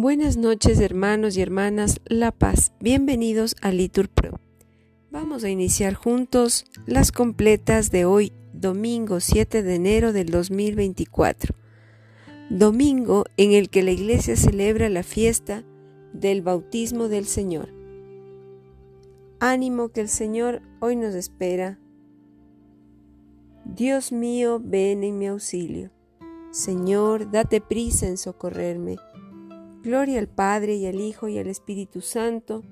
Buenas noches hermanos y hermanas La Paz, bienvenidos a Litur Pro. Vamos a iniciar juntos las completas de hoy, domingo 7 de enero del 2024, domingo en el que la iglesia celebra la fiesta del bautismo del Señor. Ánimo que el Señor hoy nos espera. Dios mío, ven en mi auxilio. Señor, date prisa en socorrerme. Gloria al Padre y al Hijo y al Espíritu Santo,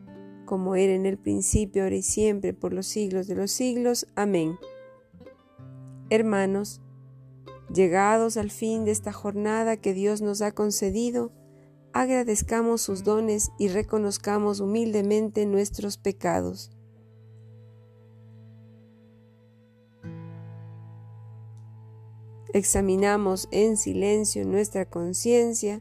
como era en el principio, ahora y siempre, por los siglos de los siglos. Amén. Hermanos, llegados al fin de esta jornada que Dios nos ha concedido, agradezcamos sus dones y reconozcamos humildemente nuestros pecados. Examinamos en silencio nuestra conciencia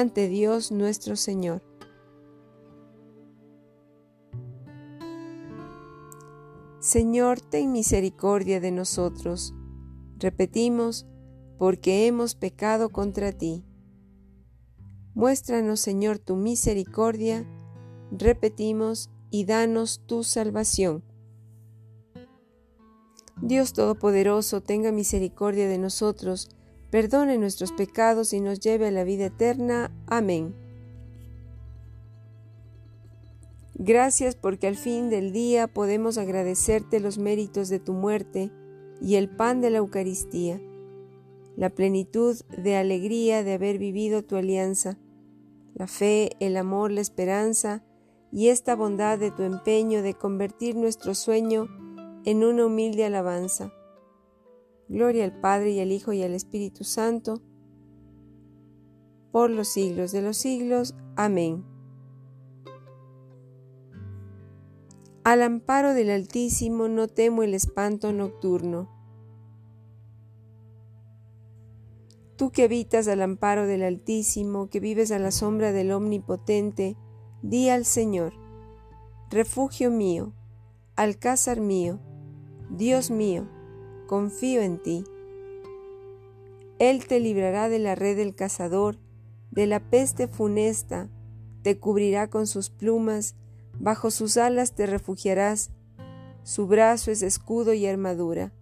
ante Dios nuestro Señor. Señor, ten misericordia de nosotros. Repetimos, porque hemos pecado contra ti. Muéstranos, Señor, tu misericordia. Repetimos, y danos tu salvación. Dios Todopoderoso, tenga misericordia de nosotros, perdone nuestros pecados y nos lleve a la vida eterna. Amén. Gracias porque al fin del día podemos agradecerte los méritos de tu muerte y el pan de la Eucaristía, la plenitud de alegría de haber vivido tu alianza, la fe, el amor, la esperanza y esta bondad de tu empeño de convertir nuestro sueño en una humilde alabanza. Gloria al Padre y al Hijo y al Espíritu Santo, por los siglos de los siglos. Amén. Al amparo del Altísimo no temo el espanto nocturno. Tú que habitas al amparo del Altísimo, que vives a la sombra del Omnipotente, di al Señor, refugio mío, alcázar mío, Dios mío, confío en ti. Él te librará de la red del cazador, de la peste funesta, te cubrirá con sus plumas, bajo sus alas te refugiarás, su brazo es escudo y armadura.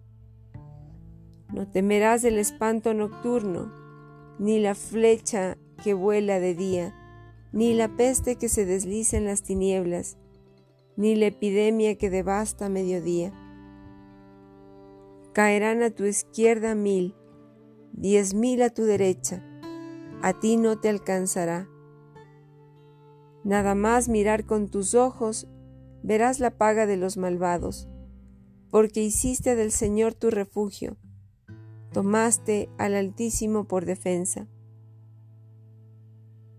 No temerás del espanto nocturno, ni la flecha que vuela de día, ni la peste que se desliza en las tinieblas, ni la epidemia que devasta mediodía. Caerán a tu izquierda mil, diez mil a tu derecha, a ti no te alcanzará. Nada más mirar con tus ojos, verás la paga de los malvados, porque hiciste del Señor tu refugio, tomaste al Altísimo por defensa.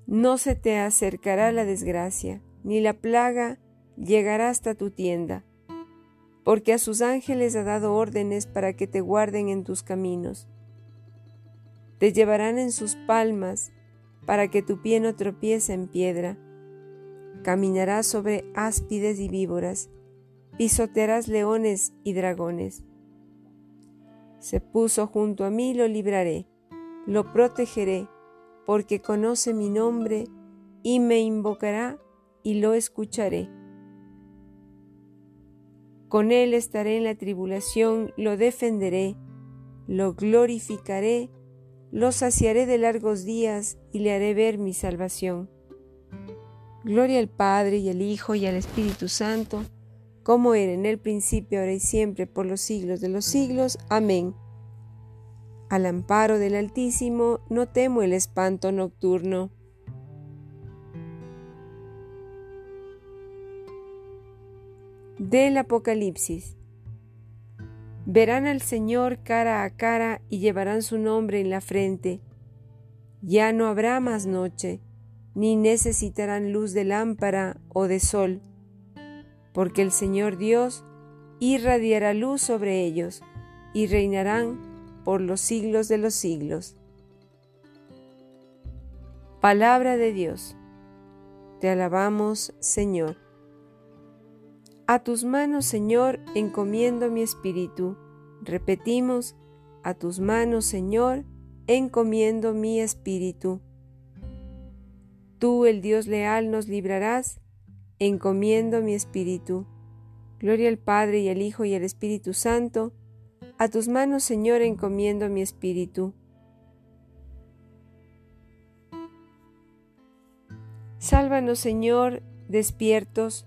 No se te acercará la desgracia, ni la plaga llegará hasta tu tienda porque a sus ángeles ha dado órdenes para que te guarden en tus caminos. Te llevarán en sus palmas para que tu pie no tropiece en piedra. Caminarás sobre áspides y víboras, pisotearás leones y dragones. Se puso junto a mí, lo libraré, lo protegeré, porque conoce mi nombre y me invocará y lo escucharé. Con él estaré en la tribulación, lo defenderé, lo glorificaré, lo saciaré de largos días y le haré ver mi salvación. Gloria al Padre y al Hijo y al Espíritu Santo, como era en el principio, ahora y siempre, por los siglos de los siglos. Amén. Al amparo del Altísimo no temo el espanto nocturno. Del Apocalipsis. Verán al Señor cara a cara y llevarán su nombre en la frente. Ya no habrá más noche, ni necesitarán luz de lámpara o de sol, porque el Señor Dios irradiará luz sobre ellos y reinarán por los siglos de los siglos. Palabra de Dios. Te alabamos, Señor. A tus manos, Señor, encomiendo mi espíritu. Repetimos, a tus manos, Señor, encomiendo mi espíritu. Tú, el Dios leal, nos librarás, encomiendo mi espíritu. Gloria al Padre y al Hijo y al Espíritu Santo. A tus manos, Señor, encomiendo mi espíritu. Sálvanos, Señor, despiertos,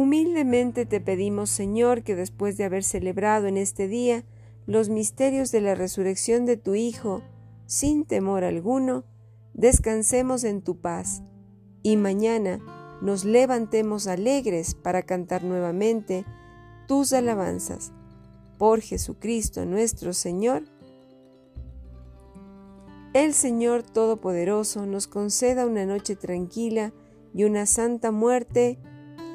Humildemente te pedimos, Señor, que después de haber celebrado en este día los misterios de la resurrección de tu Hijo, sin temor alguno, descansemos en tu paz, y mañana nos levantemos alegres para cantar nuevamente tus alabanzas. Por Jesucristo nuestro Señor. El Señor Todopoderoso nos conceda una noche tranquila y una santa muerte.